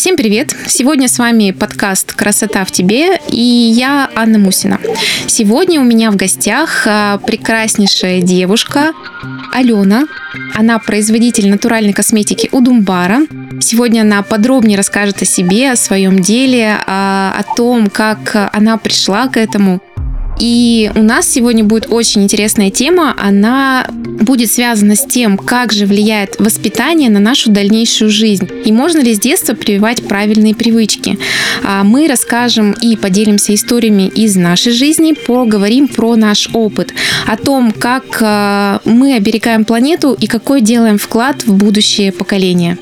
Всем привет! Сегодня с вами подкаст «Красота в тебе» и я Анна Мусина. Сегодня у меня в гостях а, прекраснейшая девушка Алена. Она производитель натуральной косметики у Думбара. Сегодня она подробнее расскажет о себе, о своем деле, а, о том, как она пришла к этому, и у нас сегодня будет очень интересная тема. Она будет связана с тем, как же влияет воспитание на нашу дальнейшую жизнь. И можно ли с детства прививать правильные привычки. А, мы расскажем и поделимся историями из нашей жизни, поговорим про наш опыт, о том, как а, мы оберегаем планету и какой делаем вклад в будущее поколение.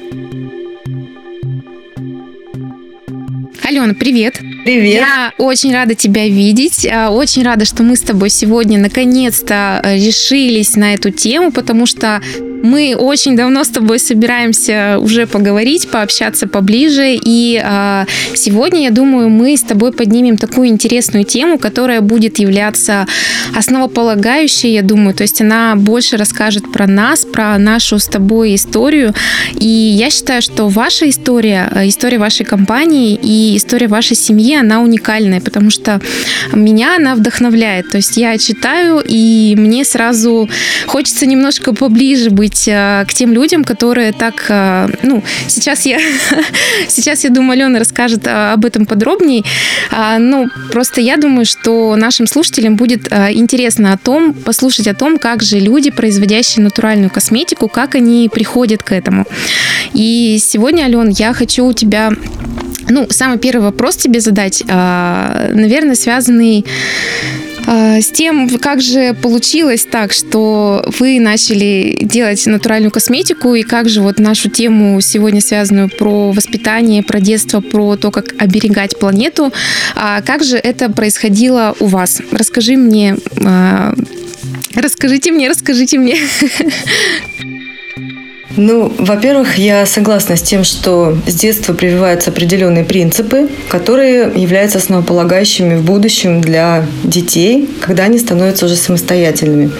Алена, привет! Привет! Я очень рада тебя видеть. А, очень рада, что мы с тобой сегодня наконец-то э, решились на эту тему, потому что мы очень давно с тобой собираемся уже поговорить, пообщаться поближе. И э, сегодня, я думаю, мы с тобой поднимем такую интересную тему, которая будет являться основополагающей, я думаю. То есть она больше расскажет про нас, про нашу с тобой историю. И я считаю, что ваша история, история вашей компании и история вашей семьи, она уникальная, потому что меня она вдохновляет. То есть я читаю, и мне сразу хочется немножко поближе быть э, к тем людям, которые так, э, ну, сейчас я, сейчас я думаю, Алена расскажет э, об этом подробнее. А, ну, просто я думаю, что нашим слушателям будет интересно о том, послушать о том, как же люди, производящие натуральную косметику, как они приходят к этому. И сегодня, Ален, я хочу у тебя ну, самый первый вопрос тебе задать, наверное, связанный а, с тем, как же получилось так, что вы начали делать натуральную косметику, и как же вот нашу тему сегодня связанную про воспитание, про детство, про то, как оберегать планету, а как же это происходило у вас? Расскажи мне, а, расскажите мне, расскажите мне. Ну, во-первых, я согласна с тем, что с детства прививаются определенные принципы, которые являются основополагающими в будущем для детей, когда они становятся уже самостоятельными.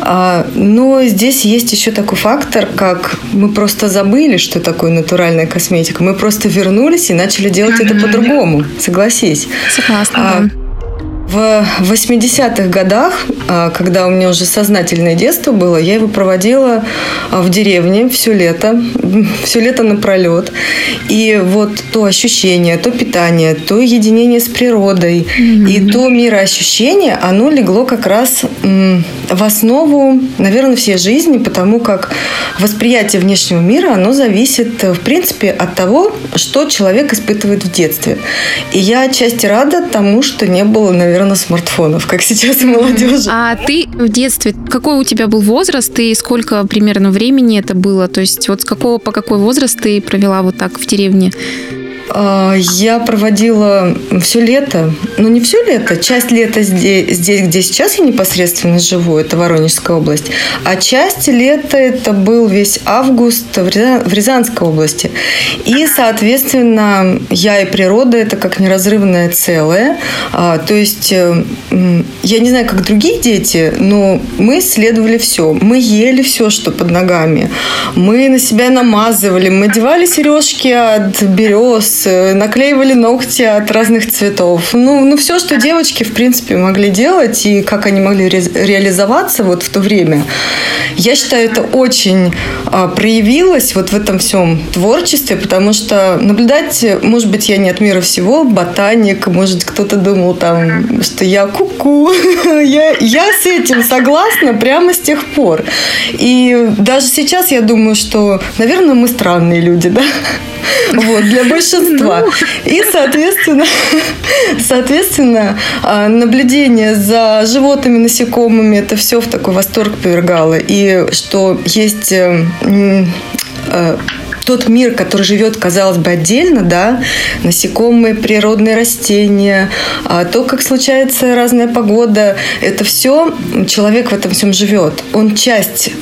А, но здесь есть еще такой фактор, как мы просто забыли, что такое натуральная косметика. Мы просто вернулись и начали делать это по-другому. Согласись. Согласна, а, да. В 80-х годах, а, когда у меня уже сознательное детство было, я его проводила а, в деревне все лето, все лето напролет. И вот то ощущение, то питание, то единение с природой mm-hmm. и то мироощущение, оно легло как раз в основу, наверное, всей жизни, потому как восприятие внешнего мира, оно зависит, в принципе, от того, что человек испытывает в детстве. И я отчасти рада тому, что не было, наверное, наверное, смартфонов, как сейчас у молодежи. А ты в детстве, какой у тебя был возраст и сколько примерно времени это было? То есть вот с какого по какой возраст ты провела вот так в деревне? А, я проводила все лето, ну не все лето, часть лета здесь, здесь, где сейчас я непосредственно живу, это Воронежская область, а часть лета это был весь август в Рязанской области. И, соответственно, я и природа это как неразрывное целое. А, то есть, э, я не знаю, как другие дети, но мы исследовали все. Мы ели все, что под ногами. Мы на себя намазывали, мы одевали сережки от берез, Э, наклеивали ногти от разных цветов. Ну, ну все, что девочки, в принципе, могли делать и как они могли ре- реализоваться вот в то время. Я считаю, это очень а, проявилось вот в этом всем творчестве, потому что наблюдать, может быть, я не от мира всего, ботаник, может, кто-то думал там, что я куку. я, я с этим согласна прямо с тех пор. И даже сейчас я думаю, что, наверное, мы странные люди, да? Вот, для большинства. Ну. И, соответственно, соответственно, а, наблюдение за животными, насекомыми, это все в такой восторг повергало. И что есть э, э, тот мир, который живет, казалось бы, отдельно, да, насекомые, природные растения, а то, как случается разная погода, это все, человек в этом всем живет. Он часть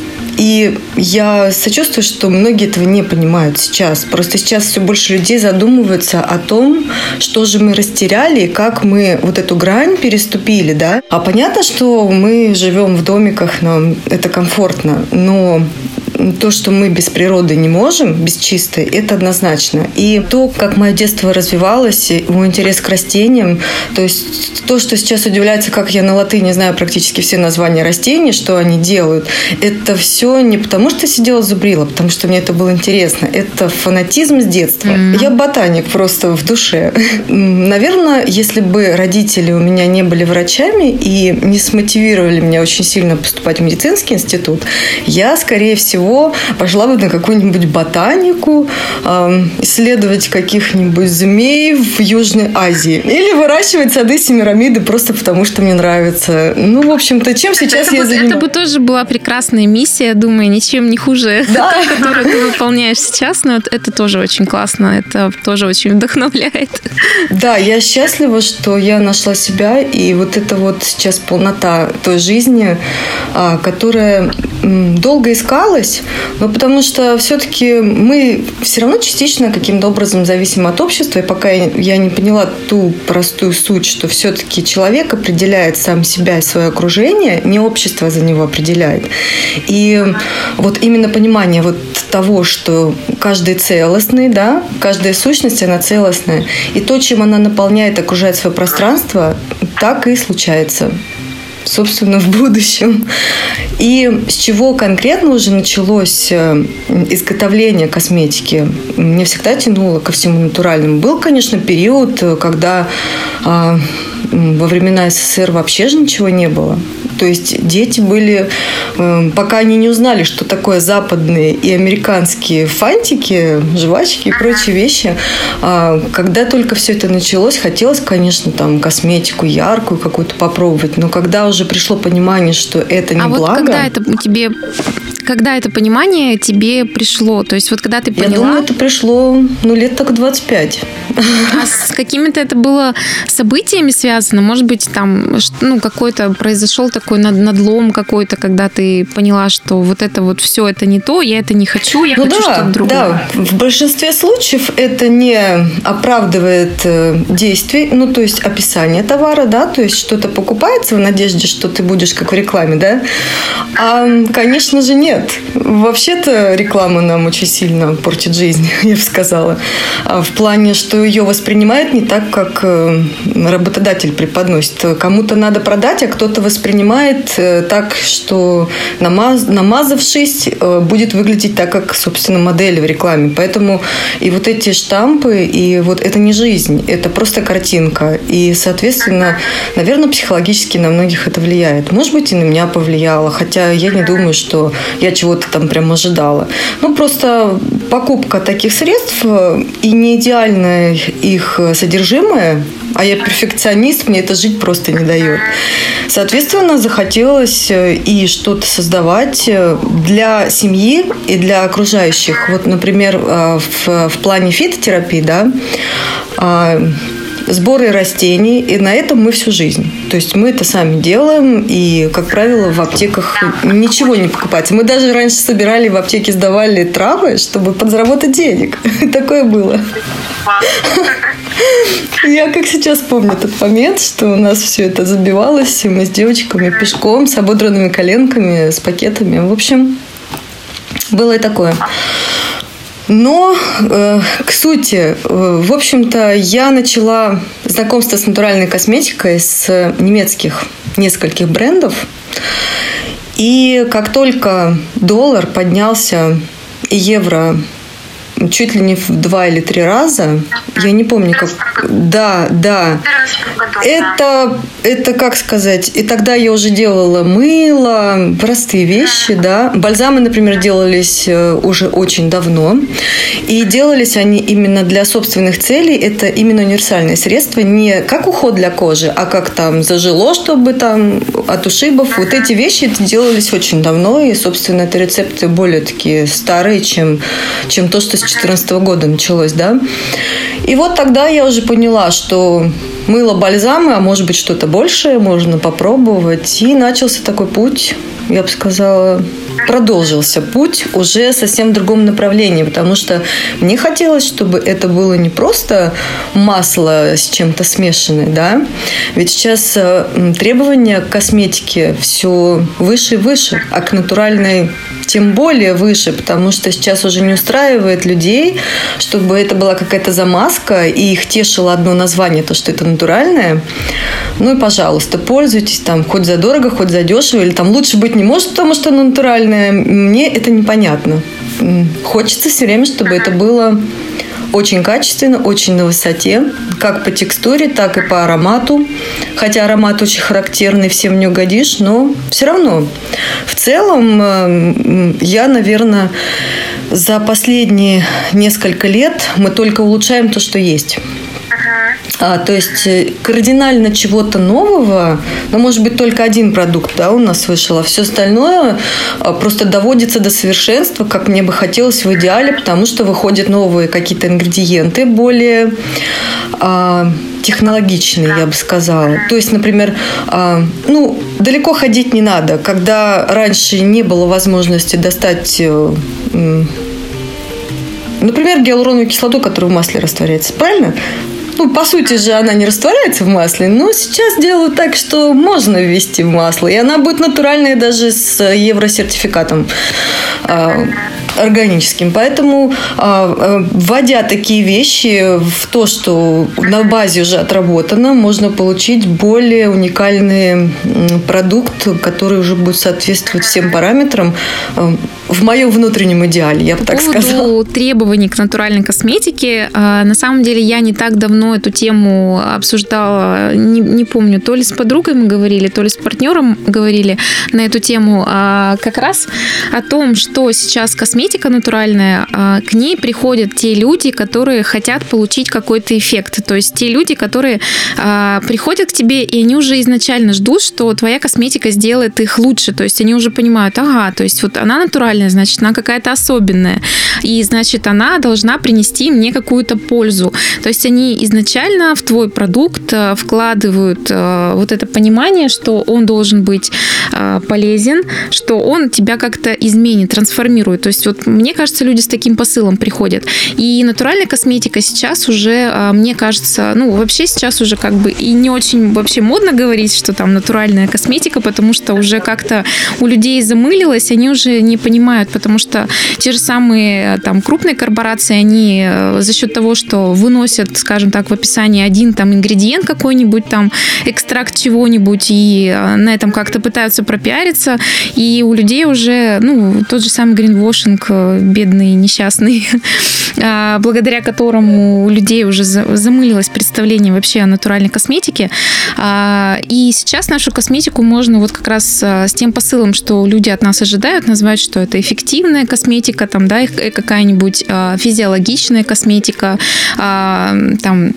и я сочувствую, что многие этого не понимают сейчас. Просто сейчас все больше людей задумываются о том, что же мы растеряли как мы вот эту грань переступили, да. А понятно, что мы живем в домиках, нам это комфортно, но то, что мы без природы не можем, без чистой, это однозначно. И то, как мое детство развивалось, мой интерес к растениям, то есть то, что сейчас удивляется, как я на латыни знаю практически все названия растений, что они делают, это все не потому, что сидела зубрила, потому что мне это было интересно. Это фанатизм с детства. Mm-hmm. Я ботаник просто в душе. Наверное, если бы родители у меня не были врачами и не смотивировали меня очень сильно поступать в медицинский институт, я, скорее всего, пошла бы на какую-нибудь ботанику, исследовать каких-нибудь змей в Южной Азии. Или выращивать сады Семирамиды просто потому, что мне нравится. Ну, в общем-то, чем сейчас это я бы, занимаюсь? Это бы тоже была прекрасная миссия, думаю, ничем не хуже да. той, которую ты выполняешь сейчас, но это тоже очень классно, это тоже очень вдохновляет. Да, я счастлива, что я нашла себя, и вот это вот сейчас полнота той жизни, а, которая долго искалась, но потому что все-таки мы все равно частично каким-то образом зависим от общества, и пока я не поняла ту простую суть, что все-таки человек определяет сам себя и свое окружение, не общество за него определяет. И вот именно понимание вот того, что каждый целостный, да, каждая сущность, она целостная, и то, чем она наполняет, окружает свое пространство, так и случается собственно, в будущем. И с чего конкретно уже началось э, изготовление косметики? Мне всегда тянуло ко всему натуральному. Был, конечно, период, э, когда а, во времена СССР вообще же ничего не было. То есть дети были, эм, пока они не узнали, что такое западные и американские фантики, жвачки и прочие вещи, а, когда только все это началось, хотелось, конечно, там косметику яркую какую-то попробовать, но когда уже пришло понимание, что это не а благо... вот когда это тебе когда это понимание тебе пришло? То есть вот когда ты поняла... Я думаю, это пришло, ну, лет так 25. А с какими-то это было событиями связано? Может быть, там, ну, какой-то произошел такой надлом какой-то, когда ты поняла, что вот это вот все это не то, я это не хочу, я ну, хочу да, что-то другое. Да, в большинстве случаев это не оправдывает э, действий, ну, то есть описание товара, да, то есть что-то покупается в надежде, что ты будешь как в рекламе, да, а, конечно же, нет нет. Вообще-то реклама нам очень сильно портит жизнь, я бы сказала. А в плане, что ее воспринимает не так, как э, работодатель преподносит. Кому-то надо продать, а кто-то воспринимает э, так, что намаз, намазавшись, э, будет выглядеть так, как, собственно, модель в рекламе. Поэтому и вот эти штампы, и вот это не жизнь, это просто картинка. И, соответственно, наверное, психологически на многих это влияет. Может быть, и на меня повлияло, хотя я не думаю, что я чего-то там прям ожидала. Ну, просто покупка таких средств э, и не идеальное их содержимое, а я перфекционист, мне это жить просто не дает. Соответственно, захотелось э, и что-то создавать э, для семьи и для окружающих. Вот, например, в, в плане фитотерапии, да, сборы растений, и на этом мы всю жизнь. То есть мы это сами делаем, и, как правило, в аптеках ничего не покупается. Мы даже раньше собирали в аптеке, сдавали травы, чтобы подзаработать денег. Такое было. Я как сейчас помню этот момент, что у нас все это забивалось, и мы с девочками пешком, с ободранными коленками, с пакетами. В общем, было и такое. Но э, к сути, э, в общем-то, я начала знакомство с натуральной косметикой с немецких нескольких брендов. И как только доллар поднялся и евро чуть ли не в два или три раза. Я не помню, как... Да, да. Это, это как сказать... И тогда я уже делала мыло, простые вещи, да. Бальзамы, например, делались э, уже очень давно. И делались они именно для собственных целей. Это именно универсальные средства. Не как уход для кожи, а как там зажило, чтобы там от ушибов. Вот эти вещи делались очень давно. И, собственно, это рецепты более такие старые, чем, чем то, что 2014 года началось, да. И вот тогда я уже поняла, что мыло, бальзамы, а может быть что-то большее можно попробовать. И начался такой путь, я бы сказала, продолжился путь уже совсем другом направлении, потому что мне хотелось, чтобы это было не просто масло с чем-то смешанное, да, ведь сейчас э, требования к косметике все выше и выше, а к натуральной тем более выше, потому что сейчас уже не устраивает людей, чтобы это была какая-то замазка, и их тешило одно название, то, что это натуральное. Ну и, пожалуйста, пользуйтесь там хоть за дорого, хоть за дешево, или там лучше быть не может, потому что оно натуральное. Мне это непонятно. Хочется все время, чтобы это было очень качественно, очень на высоте, как по текстуре, так и по аромату. Хотя аромат очень характерный, всем не угодишь, но все равно. В целом, э, я, наверное, за последние несколько лет мы только улучшаем то, что есть. А, то есть э, кардинально чего-то нового, ну, может быть, только один продукт да, у нас вышел, а все остальное а, просто доводится до совершенства, как мне бы хотелось в идеале, потому что выходят новые какие-то ингредиенты более а, технологичные, я бы сказала. То есть, например, а, ну, далеко ходить не надо. Когда раньше не было возможности достать э, Например, гиалуроновую кислоту, которая в масле растворяется. Правильно? Ну, по сути же, она не растворяется в масле, но сейчас делают так, что можно ввести в масло. И она будет натуральная даже с евросертификатом э, органическим. Поэтому, э, вводя такие вещи в то, что на базе уже отработано, можно получить более уникальный продукт, который уже будет соответствовать всем параметрам в моем внутреннем идеале, я бы так сказала. требований к натуральной косметике, на самом деле я не так давно эту тему обсуждала, не, не помню, то ли с подругой мы говорили, то ли с партнером говорили на эту тему, а как раз о том, что сейчас косметика натуральная, а к ней приходят те люди, которые хотят получить какой-то эффект. То есть те люди, которые а, приходят к тебе, и они уже изначально ждут, что твоя косметика сделает их лучше. То есть они уже понимают, ага, то есть вот она натуральная, значит, она какая-то особенная. И значит, она должна принести мне какую-то пользу. То есть они изначально в твой продукт э, вкладывают э, вот это понимание, что он должен быть э, полезен, что он тебя как-то изменит, трансформирует. То есть вот мне кажется, люди с таким посылом приходят. И натуральная косметика сейчас уже, мне кажется, ну вообще сейчас уже как бы и не очень вообще модно говорить, что там натуральная косметика, потому что уже как-то у людей замылилось, они уже не понимают, потому что те же самые там крупные корпорации, они за счет того, что выносят, скажем так, в описании один там ингредиент какой-нибудь, там экстракт чего-нибудь, и а, на этом как-то пытаются пропиариться, и у людей уже, ну, тот же самый гринвошинг, э, бедный, несчастный, а, благодаря которому у людей уже замылилось представление вообще о натуральной косметике. А, и сейчас нашу косметику можно вот как раз с тем посылом, что люди от нас ожидают, назвать, что это эффективная косметика, там, да, э, какая-нибудь физиологичная косметика, там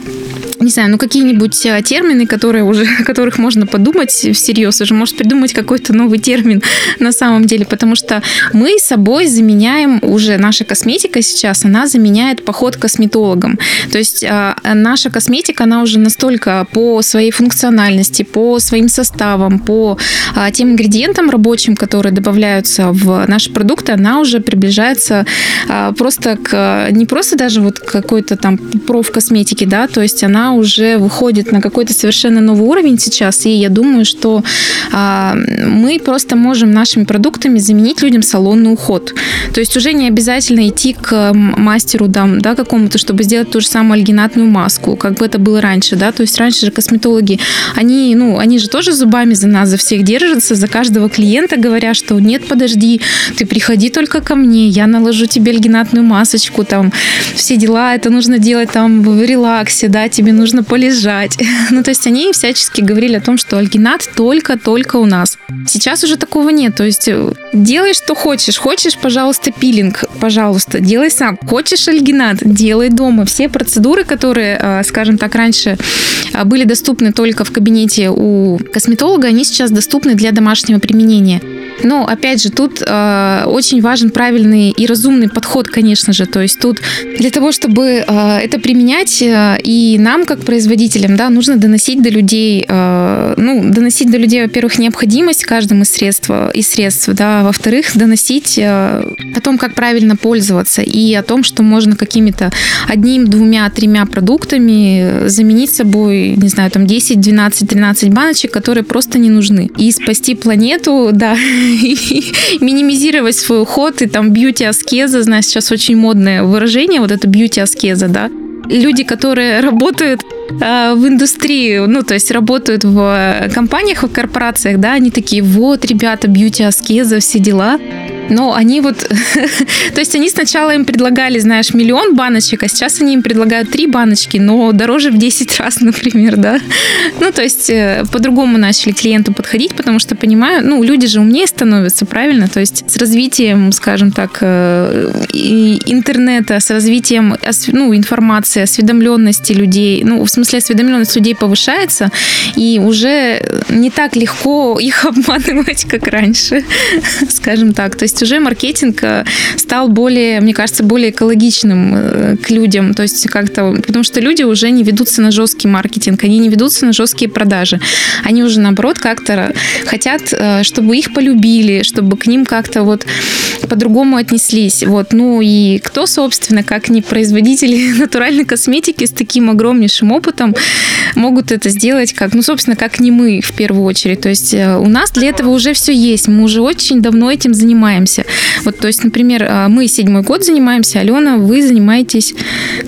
не знаю, ну какие-нибудь а, термины, которые уже, о которых можно подумать всерьез, уже может придумать какой-то новый термин на самом деле, потому что мы собой заменяем уже наша косметика сейчас, она заменяет поход к косметологам. То есть а, наша косметика, она уже настолько по своей функциональности, по своим составам, по а, тем ингредиентам рабочим, которые добавляются в наши продукты, она уже приближается просто к не просто даже вот какой-то там профкосметики, да, то есть она уже выходит на какой-то совершенно новый уровень сейчас, и я думаю, что а, мы просто можем нашими продуктами заменить людям салонный уход. То есть уже не обязательно идти к мастеру там, да, какому-то, чтобы сделать ту же самую альгинатную маску, как бы это было раньше, да, то есть раньше же косметологи, они, ну, они же тоже зубами за нас, за всех держатся, за каждого клиента говоря, что нет, подожди, ты приходи только ко мне, я наложу тебе альгинатную масочку, там, все дела, это нужно делать там в релаксе, да, тебе нужно полежать. ну, то есть они всячески говорили о том, что альгинат только-только у нас. Сейчас уже такого нет. То есть э, делай, что хочешь. Хочешь, пожалуйста, пилинг, пожалуйста, делай сам. Хочешь альгинат, делай дома. Все процедуры, которые, э, скажем так, раньше э, были доступны только в кабинете у косметолога, они сейчас доступны для домашнего применения. Но, опять же, тут очень важен правильный и разумный подход, конечно же. То есть тут для того, чтобы э, это применять, э, и нам, как производителям, да, нужно доносить до людей, э, ну, доносить до людей, во-первых, необходимость каждым из средств, из средств, да, во-вторых, доносить о том, как правильно пользоваться, и о том, что можно какими-то одним, двумя, тремя продуктами заменить собой, не знаю, там 10, 12, 13 баночек, которые просто не нужны. И спасти планету, да, и минимизировать свой уход, и там бьюти-аскеза, знаешь, сейчас очень модное выражение, вот это бьюти-аскеза, да, люди, которые работают э, в индустрии, ну, то есть работают в компаниях, в корпорациях, да, они такие, вот, ребята, бьюти-аскеза, все дела. Но они вот... то есть они сначала им предлагали, знаешь, миллион баночек, а сейчас они им предлагают три баночки, но дороже в 10 раз, например, да. Ну, то есть э, по-другому начали клиенту подходить, потому что понимаю, ну, люди же умнее становятся, правильно? То есть с развитием, скажем так, э, интернета, с развитием ну, информации, осведомленности людей, ну, в смысле осведомленность людей повышается, и уже не так легко их обманывать, как раньше, скажем так. То есть уже маркетинг э, стал более, мне кажется, более экологичным э, к людям. То есть как-то, потому что люди уже не ведутся на жесткий маркетинг, они не ведутся на жесткие продажи. Они уже, наоборот, как-то хотят, э, чтобы их полюбили, чтобы к ним как-то вот по-другому отнеслись. Вот. Ну и кто, собственно, как не производители натуральной косметики с таким огромнейшим опытом могут это сделать, как, ну, собственно, как не мы в первую очередь. То есть у нас для этого уже все есть. Мы уже очень давно этим занимаемся занимаемся. Вот, то есть, например, а, мы седьмой год занимаемся, Алена, вы занимаетесь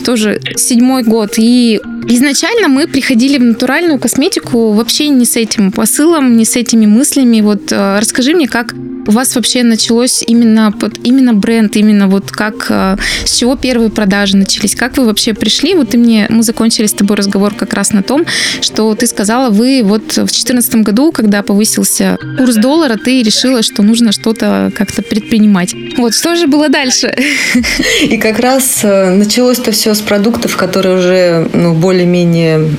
тоже седьмой год. И изначально мы приходили в натуральную косметику вообще не с этим посылом, не с этими мыслями. Вот а, расскажи мне, как у вас вообще началось именно, под, именно бренд, именно вот как, а, с чего первые продажи начались, как вы вообще пришли? Вот ты мне, мы закончили с тобой разговор как раз на том, что ты сказала, вы вот в 2014 году, когда повысился курс доллара, ты решила, что нужно что-то как-то предпринимать. Вот, что же было дальше? И как раз э, началось-то все с продуктов, которые уже ну, более-менее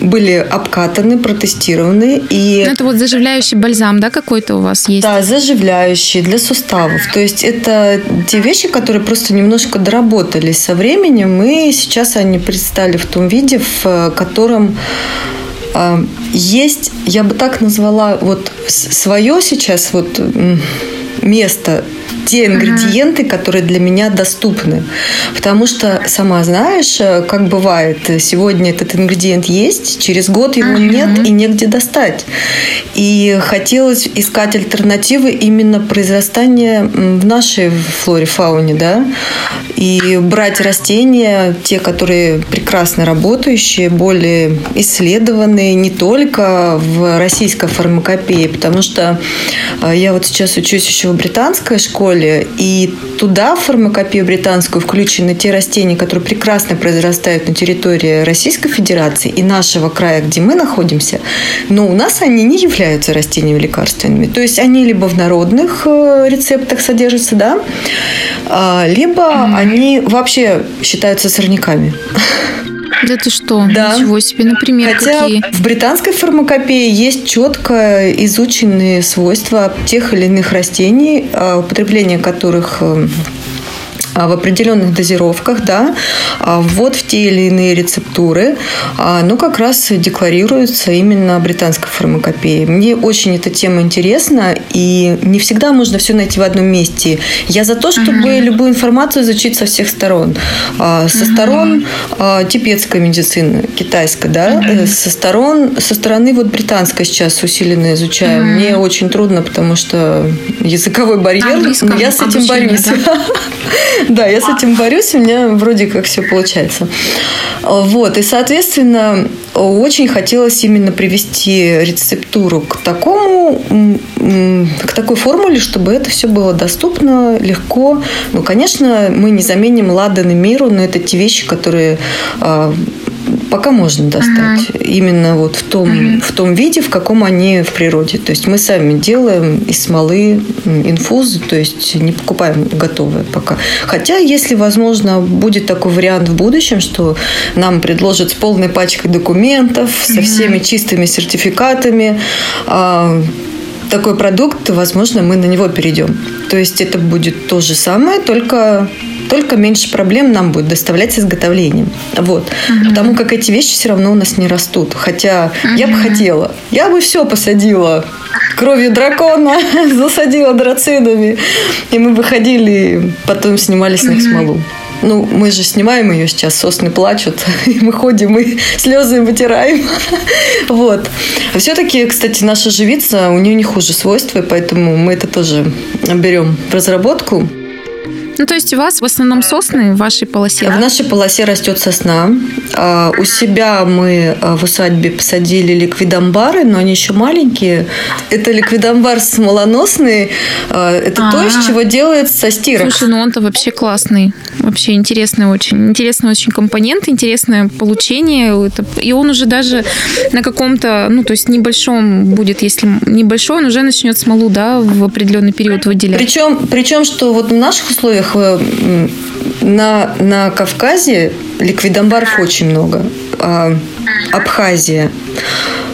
были обкатаны, протестированы. И... Ну, это вот заживляющий бальзам, да, какой-то у вас есть? Да, заживляющий для суставов. То есть это те вещи, которые просто немножко доработались со временем, и сейчас они предстали в том виде, в э, котором э, есть, я бы так назвала, вот свое сейчас вот место те ингредиенты, uh-huh. которые для меня доступны. Потому что, сама знаешь, э, как бывает, сегодня этот ингредиент есть, через год его uh-huh. нет и негде достать. И хотелось искать альтернативы именно произрастания в нашей флоре, фауне, да, и брать растения, те, которые прекрасно работающие, более исследованные не только в российской фармакопее, потому что э, я вот сейчас учусь еще в британской школе, школе, и туда в фармакопию британскую включены те растения, которые прекрасно произрастают на территории Российской Федерации и нашего края, где мы находимся, но у нас они не являются растениями лекарственными. То есть они либо в народных э, рецептах содержатся, да, а, либо mm-hmm. они вообще считаются сорняками. Да ты что? Да. Ничего себе, например, Хотя какие? в британской фармакопее есть четко изученные свойства тех или иных растений, а, употребление которых э, а, в определенных дозировках, да, а, вот в те или иные рецептуры, а, но как раз декларируется именно британской фармакопеей. Мне очень эта тема интересна, и не всегда можно все найти в одном месте. Я за то, чтобы uh-huh. любую информацию изучить со всех сторон. Со uh-huh. сторон тибетской медицины, китайской, да, uh-huh. со сторон, со стороны вот британской сейчас усиленно изучаю. Uh-huh. Мне очень трудно, потому что языковой барьер, но я с этим борюсь. Да? Да, я с этим борюсь, у меня вроде как все получается. Вот, и, соответственно, очень хотелось именно привести рецептуру к такому, к такой формуле, чтобы это все было доступно, легко. Ну, конечно, мы не заменим ладан и миру, но это те вещи, которые а, пока можно достать. Ага. Именно вот в том, ага. в том виде, в каком они в природе. То есть мы сами делаем из смолы инфузы, то есть не покупаем готовые пока. Хотя, если, возможно, будет такой вариант в будущем, что нам предложат с полной пачкой документов, со всеми чистыми сертификатами, а, такой продукт, возможно, мы на него перейдем. То есть это будет то же самое, только только меньше проблем нам будет доставлять с изготовлением. Вот. Угу. Потому как эти вещи все равно у нас не растут. Хотя угу. я бы хотела. Я бы все посадила кровью дракона, засадила драцинами. И мы выходили, потом снимали с них смолу. Ну, мы же снимаем ее сейчас, сосны плачут, и мы ходим и слезы вытираем. Вот. Все-таки, кстати, наша живица, у нее не хуже свойства, поэтому мы это тоже берем в разработку. Ну, то есть у вас в основном сосны в вашей полосе? В нашей полосе растет сосна. А, у себя мы а, в усадьбе посадили ликвидамбары, но они еще маленькие. Это ликвидамбар смолоносный. А, это то, из чего делается стирок. Слушай, ну он-то вообще классный. Вообще интересный очень. Интересный очень компонент, интересное получение. И он уже даже на каком-то, ну, то есть небольшом будет, если небольшой, он уже начнет смолу, да, в определенный период выделять. Причем, причем что вот в наших условиях во-первых, на, на Кавказе ликвидомбаров очень много. А, Абхазия.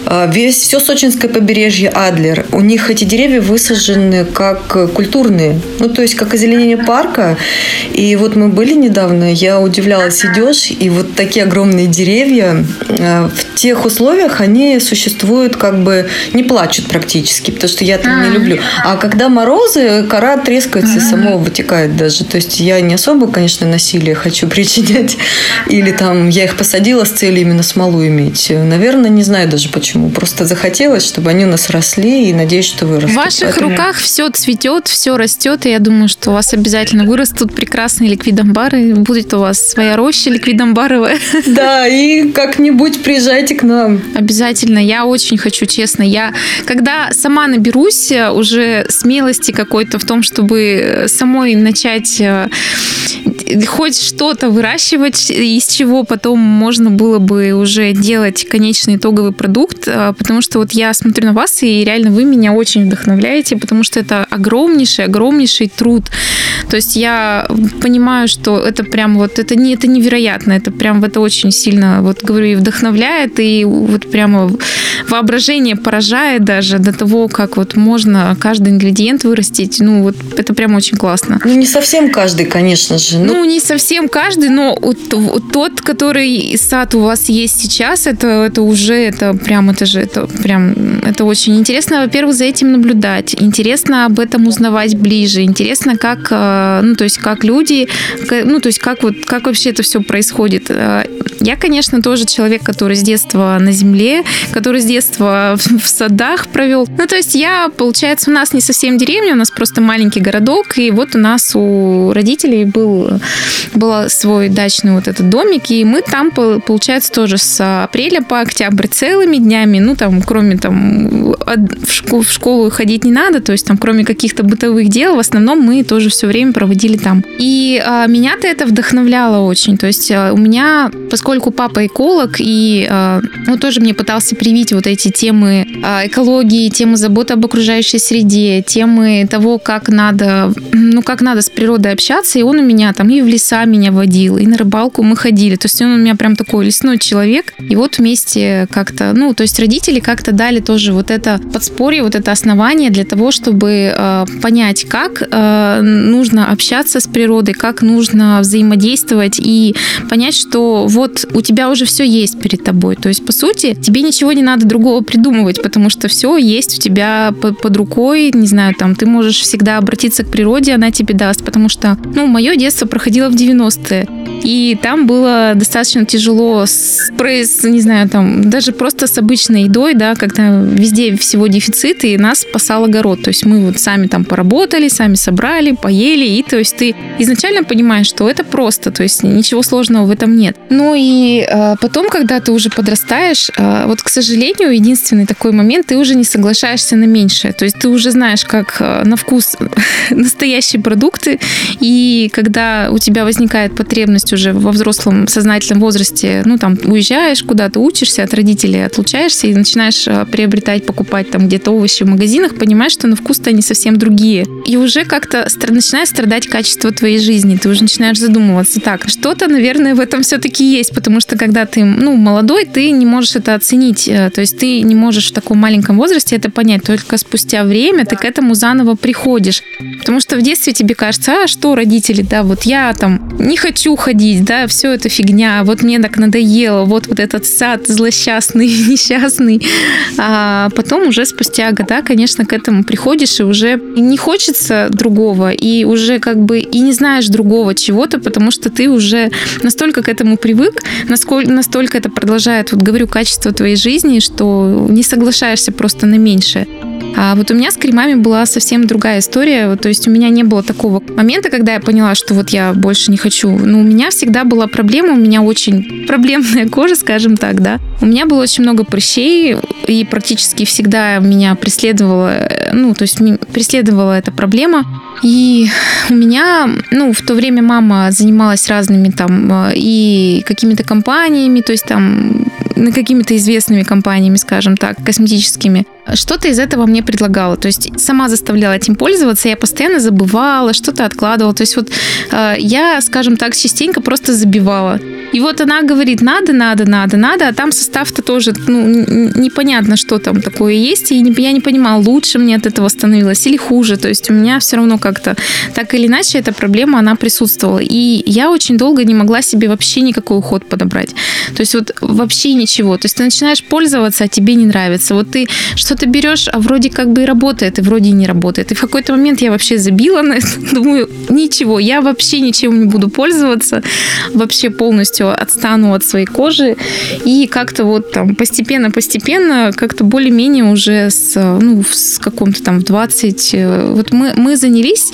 А, весь, все сочинское побережье Адлер, у них эти деревья высажены как культурные, ну, то есть как озеленение парка. И вот мы были недавно, я удивлялась, идешь, и вот такие огромные деревья, а, в тех условиях они существуют как бы, не плачут практически, потому что я там не люблю. А когда морозы, кора трескается и само вытекает даже. То есть я не особо, конечно, насилие хочу причинять, или там я их посадила с целью именно смолу иметь. Наверное, не знаю даже почему. Просто захотелось, чтобы они у нас росли, и надеюсь, что вырастут. В ваших Поэтому... руках все цветет, все растет, и я думаю, что у вас обязательно вырастут прекрасные ликвидомбары, будет у вас своя роща ликвидомбаровая. Да, и как-нибудь приезжайте к нам. Обязательно. Я очень хочу, честно. Я, когда сама наберусь э, уже смелости какой-то в том, чтобы самой начать э, хоть что-то выращивать, из чего потом можно было бы уже делать конечный итоговый продукт, потому что вот я смотрю на вас, и реально вы меня очень вдохновляете, потому что это огромнейший, огромнейший труд. То есть я понимаю, что это прям вот, это, не, это невероятно, это прям это очень сильно, вот говорю, и вдохновляет, и вот прямо воображение поражает даже до того, как вот можно каждый ингредиент вырастить. Ну, вот это прям очень классно. Ну, не совсем каждый, конечно же. Ну, ну не совсем каждый, но тот, который сад у вас есть сейчас, это, это уже, это прям, это же, это прям, это очень интересно, во-первых, за этим наблюдать, интересно об этом узнавать ближе, интересно, как, э, ну, то есть, как люди, ну, то есть, как вот, как вообще это все происходит. Я, конечно, тоже человек, который с детства на земле, который с детства в садах провел. Ну, то есть, я, получается, у нас не совсем деревня, у нас просто маленький городок, и вот у нас у родителей был был свой дачный вот этот домик, и мы там, получается, тоже с апреля по октябрь целыми днями, ну, там, кроме там в школу, в школу ходить не надо, то есть там, кроме каких-то бытовых дел, в основном мы тоже все время проводили там. И а, меня-то это вдохновляло очень, то есть а, у меня, поскольку папа эколог, и а, ну, тоже мне пытался привить вот эти темы а, экологии, темы заботы об окружающей среде, темы того, как надо, ну, как надо с природой общаться, и он у меня там и в леса меня водил, и на рыбалку мы ходили. То есть он у меня прям такой лесной человек. И вот вместе как-то, ну, то есть родители как-то дали тоже вот это подспорье, вот это основание для того, чтобы э, понять, как э, нужно общаться с природой, как нужно взаимодействовать и понять, что вот у тебя уже все есть перед тобой. То есть, по сути, тебе ничего не надо другого придумывать, потому что все есть у тебя под, рукой, не знаю, там, ты можешь всегда обратиться к природе, она тебе даст, потому что, ну, мое детство проходило в 90-е. И там было достаточно тяжело с, не знаю, там, даже просто с обычной едой, да, когда везде всего дефицит, и нас спасал огород. То есть мы вот сами там поработали, сами собрали, поели, и то есть ты изначально понимаешь, что это просто, то есть ничего сложного в этом нет. И э, потом, когда ты уже подрастаешь, э, вот, к сожалению, единственный такой момент, ты уже не соглашаешься на меньшее. То есть ты уже знаешь, как э, на вкус настоящие продукты, и когда у тебя возникает потребность уже во взрослом сознательном возрасте, ну, там, уезжаешь куда-то, учишься от родителей, отлучаешься и начинаешь э, приобретать, покупать там где-то овощи в магазинах, понимаешь, что на вкус-то они совсем другие. И уже как-то начинает страдать качество твоей жизни. Ты уже начинаешь задумываться, так, что-то, наверное, в этом все-таки есть, потому что когда ты, ну, молодой, ты не можешь это оценить. Э, то есть ты не можешь в таком маленьком возрасте это понять. Только спустя время ты к этому заново приходишь. Потому что в детстве тебе кажется, а что родители, да, вот я там не хочу ходить да, все это фигня, вот мне так надоело, вот вот этот сад злосчастный, несчастный. А потом уже спустя года, конечно, к этому приходишь и уже не хочется другого, и уже как бы и не знаешь другого чего-то, потому что ты уже настолько к этому привык, насколько, настолько это продолжает, вот говорю, качество твоей жизни, что не соглашаешься просто на меньшее. А вот у меня с кремами была совсем другая история. То есть у меня не было такого момента, когда я поняла, что вот я больше не хочу. Но у меня всегда была проблема, у меня очень проблемная кожа, скажем так, да. У меня было очень много прыщей, и практически всегда меня преследовала, ну, то есть преследовала эта проблема. И у меня, ну, в то время мама занималась разными там и какими-то компаниями, то есть там какими-то известными компаниями, скажем так, косметическими. Что-то из этого мне предлагала. То есть сама заставляла этим пользоваться, я постоянно забывала, что-то откладывала. То есть вот э, я, скажем так, частенько просто забивала. И вот она говорит, надо, надо, надо, надо, а там состав-то тоже, ну, непонятно, что там такое есть, и я не понимала, лучше мне от этого становилось или хуже. То есть у меня все равно как-то так или иначе эта проблема, она присутствовала. И я очень долго не могла себе вообще никакой уход подобрать. То есть вот вообще ничего. То есть ты начинаешь пользоваться, а тебе не нравится. Вот ты что-то берешь, а вроде как бы и работает, и вроде и не работает. И в какой-то момент я вообще забила на это. Думаю, ничего, я вообще ничем не буду пользоваться. Вообще полностью полностью отстану от своей кожи и как-то вот там постепенно-постепенно как-то более-менее уже с, ну, с каком-то там 20... Э, вот мы, мы занялись,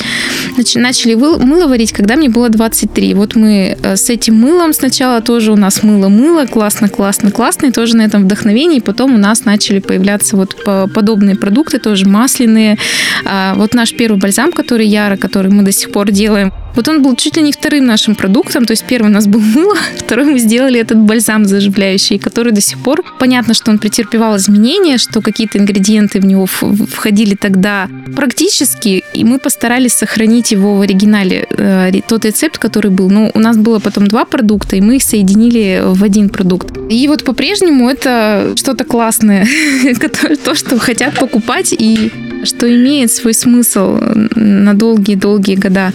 начали мыло варить, когда мне было 23. Вот мы э, с этим мылом сначала тоже у нас мыло-мыло, классно, классно, классно, и тоже на этом вдохновении. Потом у нас начали появляться вот подобные продукты, тоже масляные. А вот наш первый бальзам, который Яра, который мы до сих пор делаем, вот он был чуть ли не вторым нашим продуктом, то есть первый у нас был мыло, второй мы сделали этот бальзам заживляющий, который до сих пор, понятно, что он претерпевал изменения, что какие-то ингредиенты в него входили тогда практически, и мы постарались сохранить его в оригинале, э, тот рецепт, который был. Но у нас было потом два продукта, и мы их соединили в один продукт. И вот по-прежнему это что-то классное, то, что хотят покупать и что имеет свой смысл на долгие-долгие года.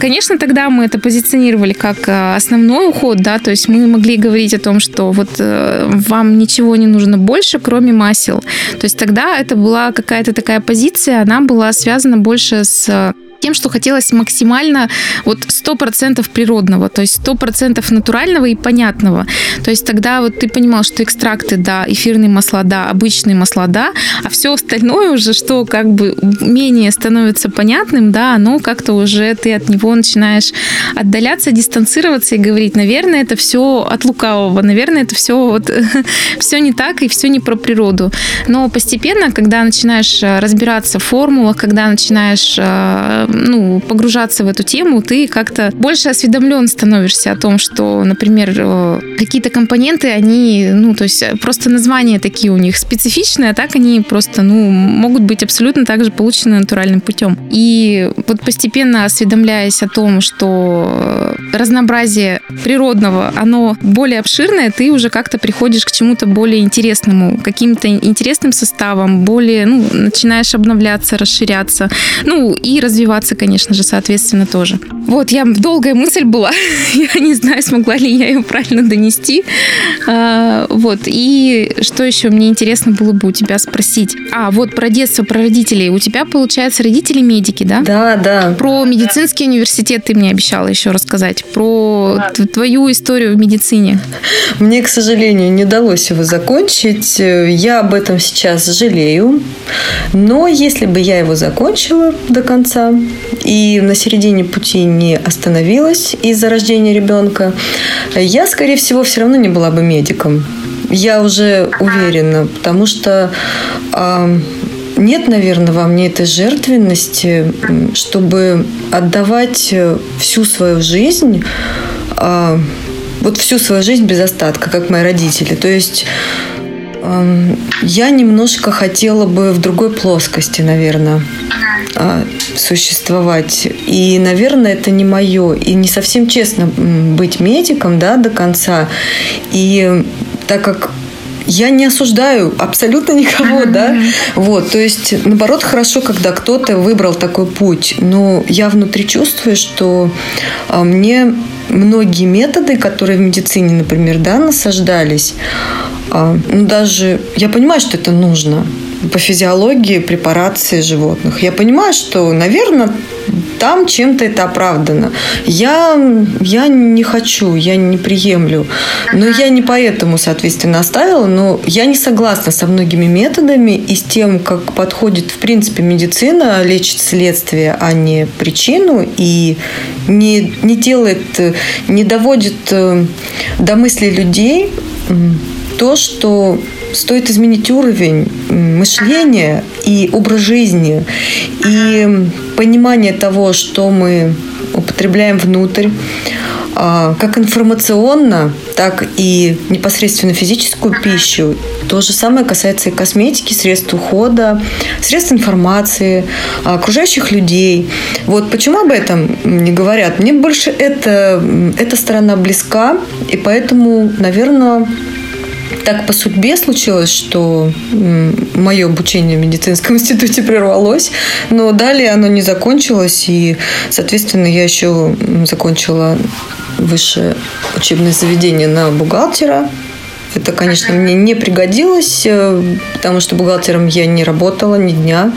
Конечно, тогда мы это позиционировали как э, основной уход, да, то есть мы могли говорить о том, что вот э, вам ничего не нужно больше, кроме масел. То есть тогда это была какая-то такая позиция, она была связана больше с тем, что хотелось максимально вот 100% природного, то есть 100% натурального и понятного. То есть тогда вот ты понимал, что экстракты, да, эфирные масла, да, обычные масла, да, а все остальное уже, что как бы менее становится понятным, да, оно как-то уже ты от него начинаешь отдаляться, дистанцироваться и говорить, наверное, это все от лукавого, наверное, это все вот все не так и все не про природу. Но постепенно, когда начинаешь э, разбираться в формулах, когда начинаешь э, ну, погружаться в эту тему, ты как-то больше осведомлен становишься о том, что, например, э, какие-то компоненты, они, ну, то есть просто названия такие у них специфичные, а так они просто, ну, могут быть абсолютно также получены натуральным путем. И вот постепенно осведомляясь о том, что разнообразие природного, оно более обширное, ты уже как-то приходишь к чему-то более интересному, каким-то интересным составом, более, ну, начинаешь обновляться, расширяться, ну, и развиваться развиваться, конечно же, соответственно, тоже. Вот, я долгая мысль была. я не знаю, смогла ли я ее правильно донести. А, вот, и что еще мне интересно было бы у тебя спросить? А, вот про детство, про родителей. У тебя, получается, родители медики, да? Да, да. Про медицинский университет ты мне обещала еще рассказать. Про твою историю в медицине. Мне, к сожалению, не удалось его закончить. Я об этом сейчас жалею. Но если бы я его закончила до конца, и на середине пути не остановилась из-за рождения ребенка, я, скорее всего, все равно не была бы медиком. Я уже уверена, потому что э, нет, наверное, во мне этой жертвенности, чтобы отдавать всю свою жизнь, э, вот всю свою жизнь без остатка, как мои родители. То есть я немножко хотела бы в другой плоскости, наверное, существовать. И, наверное, это не мое. И не совсем честно быть медиком да, до конца. И так как я не осуждаю абсолютно никого, да. Вот, то есть, наоборот, хорошо, когда кто-то выбрал такой путь. Но я внутри чувствую, что а, мне многие методы, которые в медицине, например, да, насаждались, а, ну, даже я понимаю, что это нужно по физиологии препарации животных. Я понимаю, что, наверное, там чем-то это оправдано. Я, я не хочу, я не приемлю. Но я не поэтому, соответственно, оставила. Но я не согласна со многими методами и с тем, как подходит, в принципе, медицина, лечит следствие, а не причину. И не, не делает, не доводит э, до мысли людей то, что стоит изменить уровень мышления и образ жизни, и понимание того, что мы употребляем внутрь, а, как информационно, так и непосредственно физическую пищу. То же самое касается и косметики, средств ухода, средств информации, окружающих людей. Вот почему об этом не говорят? Мне больше это, эта сторона близка, и поэтому, наверное, так по судьбе случилось, что мое обучение в медицинском институте прервалось, но далее оно не закончилось, и, соответственно, я еще закончила высшее учебное заведение на бухгалтера. Это, конечно, мне не пригодилось, э, потому что бухгалтером я не работала ни дня.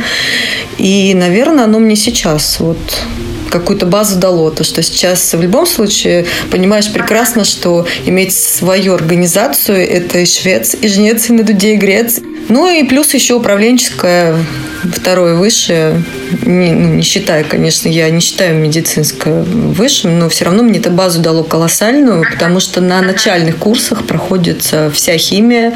И, наверное, оно мне сейчас вот какую-то базу дало. То, что сейчас в любом случае понимаешь прекрасно, что иметь свою организацию – это и швец, и жнец, и на дуде, и грец. Ну и плюс еще управленческое второе высшее, не, ну, не считая, конечно, я не считаю медицинское высшим, но все равно мне эту базу дало колоссальную, потому что на начальных курсах проходится вся химия,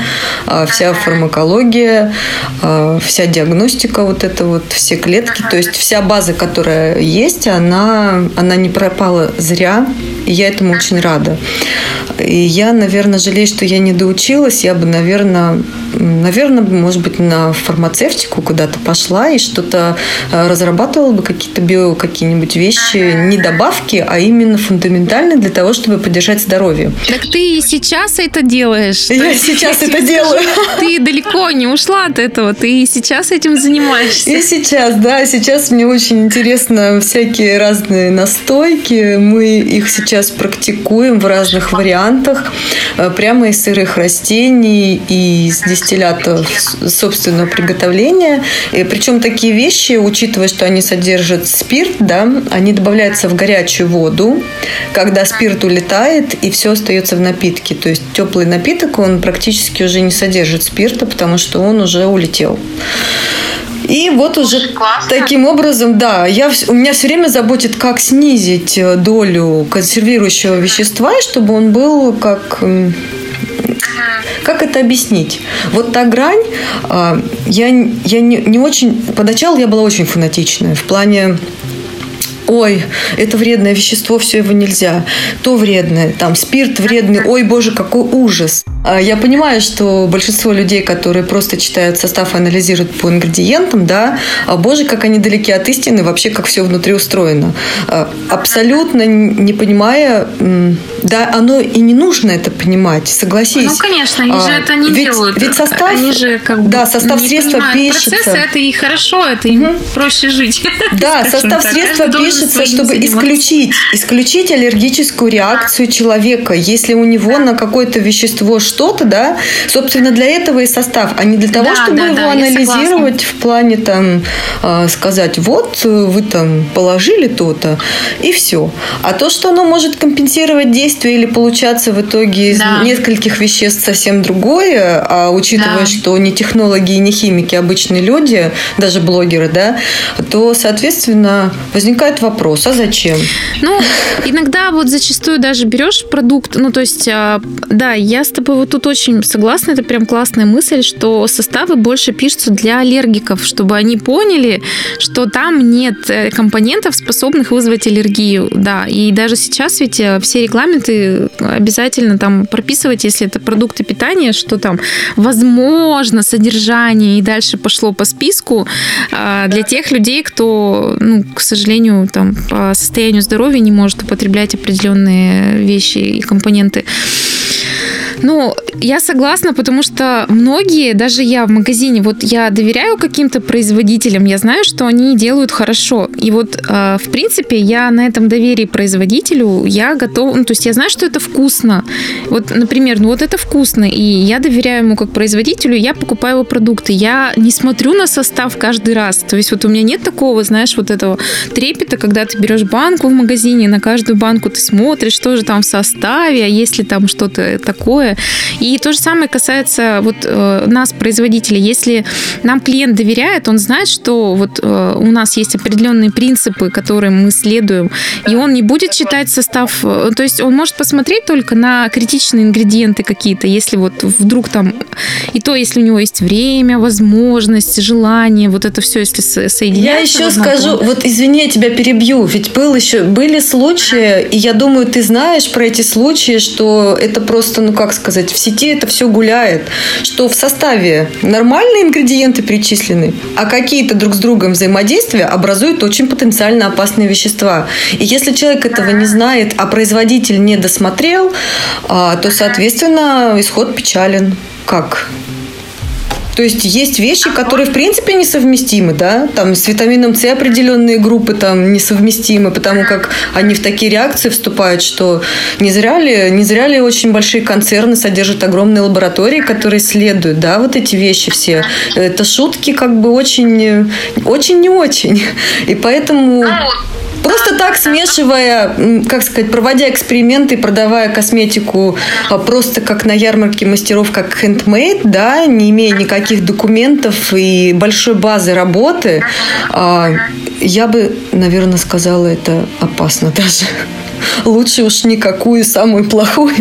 а, вся фармакология, а, вся диагностика, вот это вот, все клетки, то есть вся база, которая есть, она, она не пропала зря, и я этому очень рада. И я, наверное, жалею, что я не доучилась, я бы, наверное, наверное, может быть, на фармацевтику куда-то пошла и что-то э, разрабатывала бы какие-то био, какие-нибудь вещи, не добавки, а именно фундаментальные для того, чтобы поддержать здоровье. Так ты и сейчас это делаешь. Я сейчас это делаю. Ты далеко не ушла от этого, ты и сейчас этим занимаешься. И сейчас, да, сейчас мне очень интересно всякие разные настойки. Мы их сейчас практикуем в разных вариантах, э, прямо из сырых растений и из дистиллятов собственного приготовления. И причем такие вещи, учитывая, что они содержат спирт, да, они добавляются в горячую воду, когда спирт улетает и все остается в напитке. То есть теплый напиток, он практически уже не содержит спирта, потому что он уже улетел. И вот уже Классно. таким образом, да, я, у меня все время заботит, как снизить э, долю консервирующего вещества, чтобы он был как как это объяснить? Вот та грань, а, я, я не, не очень... Поначалу я была очень фанатичная в плане ой, это вредное вещество, все его нельзя, то вредное, там спирт вредный, ой, боже, какой ужас. А, я понимаю, что большинство людей, которые просто читают состав и анализируют по ингредиентам, да, а боже, как они далеки от истины, вообще как все внутри устроено. А, абсолютно не понимая, да, оно и не нужно это понимать, согласись. Ну, конечно, они же это не ведь, делают. Ведь состав, они же как бы да, состав средства пишется. Процессы это и хорошо, это им угу. проще жить. Да, состав средства пишется, чтобы исключить, исключить аллергическую реакцию человека, если у него на какое-то вещество что-то, да, собственно, для этого и состав, а не для того, да, чтобы да, его да, анализировать в плане там э, сказать, вот вы там положили то-то и все. А то, что оно может компенсировать действие или получаться в итоге из да. нескольких веществ совсем другое, а учитывая, да. что не технологи и не химики, а обычные люди, даже блогеры, да, то, соответственно, возникает вопрос, а зачем? Ну, иногда вот зачастую даже берешь продукт, ну, то есть, а, да, я с тобой вот тут очень согласна, это прям классная мысль, что составы больше пишутся для аллергиков, чтобы они поняли, что там нет э, компонентов, способных вызвать аллергию, да, и даже сейчас ведь э, все регламенты обязательно там прописывать, если это продукты питания, что там возможно содержание и дальше пошло по списку а, для тех людей, кто, ну, к сожалению, там по состоянию здоровья не может употреблять определенные вещи и компоненты. Ну, я согласна, потому что многие, даже я в магазине, вот я доверяю каким-то производителям, я знаю, что они делают хорошо. И вот, э, в принципе, я на этом доверии производителю, я готова, ну, то есть я знаю, что это вкусно. Вот, например, ну вот это вкусно, и я доверяю ему как производителю, я покупаю его продукты. Я не смотрю на состав каждый раз. То есть вот у меня нет такого, знаешь, вот этого трепета, когда ты берешь банку в магазине, на каждую банку ты смотришь, что же там в составе, а есть ли там что-то такое. И то же самое касается вот э, нас, производителей. Если нам клиент доверяет, он знает, что вот э, у нас есть определенные принципы, которым мы следуем, и он не будет читать состав. э, То есть он может посмотреть только на критичные ингредиенты какие-то, если вот вдруг там и то, если у него есть время, возможность, желание, вот это все, если со- Я соединяется. в еще скажу, вот извини, я тебя перебью, ведь был еще, были случаи, и я думаю, ты знаешь про эти случаи, что это просто, ну как сказать, в сети это все гуляет, что в составе нормальные ингредиенты перечислены, а какие-то друг с другом взаимодействия образуют очень потенциально опасные вещества. И если человек этого не знает, а производитель не досмотрел, а, то, соответственно, исход печален. Как? То есть есть вещи, которые в принципе несовместимы, да, там с витамином С определенные группы там несовместимы, потому как они в такие реакции вступают, что не зря ли, не зря ли очень большие концерны содержат огромные лаборатории, которые исследуют, да, вот эти вещи все. Это шутки как бы очень, очень не очень. И поэтому Ну, Просто так смешивая, как сказать, проводя эксперименты, продавая косметику а, просто как на ярмарке мастеров, как handmade, да, не имея никаких документов и большой базы работы, а, я бы, наверное, сказала, это опасно даже. Лучше уж никакую самую плохую,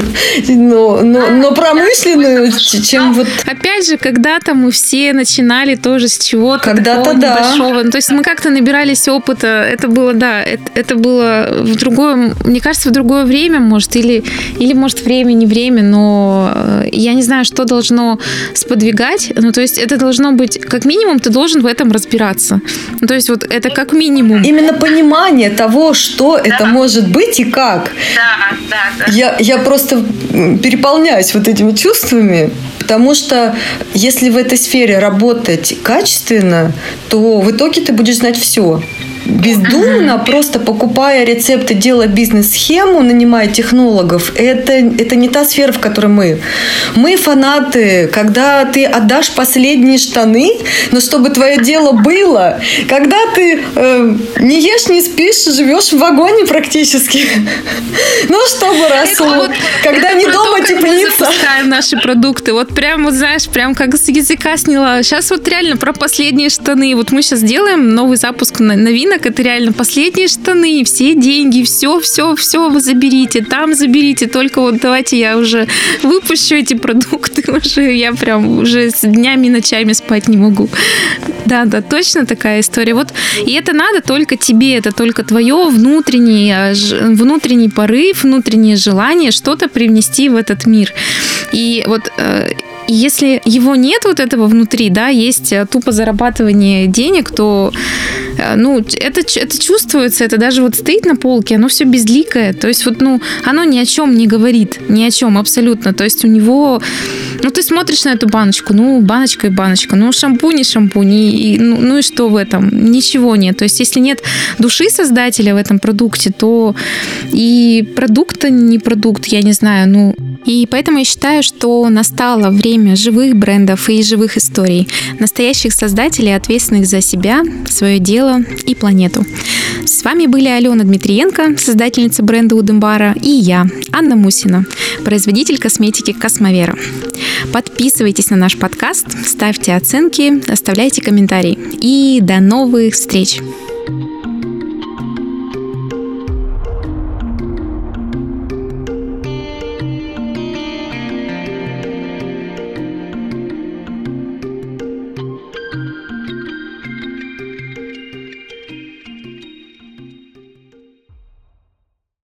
но, но, но промышленную, чем вот Опять же, когда-то мы все начинали тоже с чего-то Когда-то да. небольшого. Ну, То есть мы как-то набирались опыта. Это было, да, это, это было в другое, мне кажется, в другое время, может, или, или может, время не время, но э, я не знаю, что должно сподвигать. Ну, то есть это должно быть, как минимум, ты должен в этом разбираться. Ну, то есть вот это как минимум. именно понимание того, что это может быть и как. Да, да, да. Я, я просто переполняюсь вот этими чувствами, потому что если в этой сфере работать качественно, то в итоге ты будешь знать все. Бездумно, просто покупая рецепты, делая бизнес-схему, нанимая технологов, это, это не та сфера, в которой мы. Мы фанаты, когда ты отдашь последние штаны, но чтобы твое дело было, когда ты э, не ешь, не спишь, живешь в вагоне практически. Ну, чтобы росло. Когда Это не то, дома мы теплица. запускаем наши продукты. Вот прям, вот знаешь, прям как с языка сняла. Сейчас вот реально про последние штаны. Вот мы сейчас делаем новый запуск на- новинок. Это реально последние штаны, все деньги, все, все, все вы заберите. Там заберите. Только вот давайте я уже выпущу эти продукты. Уже я прям уже с днями и ночами спать не могу. Да, да, точно такая история. Вот и это надо только тебе, это только твое внутреннее, ж- внутренний порыв, внутреннее желание что-то привнести в этот мир. И вот э, если его нет вот этого внутри, да, есть э, тупо зарабатывание денег, то э, ну, это, это чувствуется, это даже вот стоит на полке, оно все безликое, то есть вот, ну, оно ни о чем не говорит, ни о чем абсолютно, то есть у него, ну, ты смотришь на эту баночку, ну, баночка и баночка, ну, шампунь и шампунь, и, и, ну, ну и что в этом? Ничего нет, то есть если нет души создателя в этом продукте, то и продукта не продукт, я не знаю, ну, и поэтому я считаю, что настало время живых брендов и живых историй, настоящих создателей, ответственных за себя, свое дело и планету. С вами были Алена Дмитриенко, создательница бренда Удембара, и я, Анна Мусина, производитель косметики Космовера. Подписывайтесь на наш подкаст, ставьте оценки, оставляйте комментарии. И до новых встреч!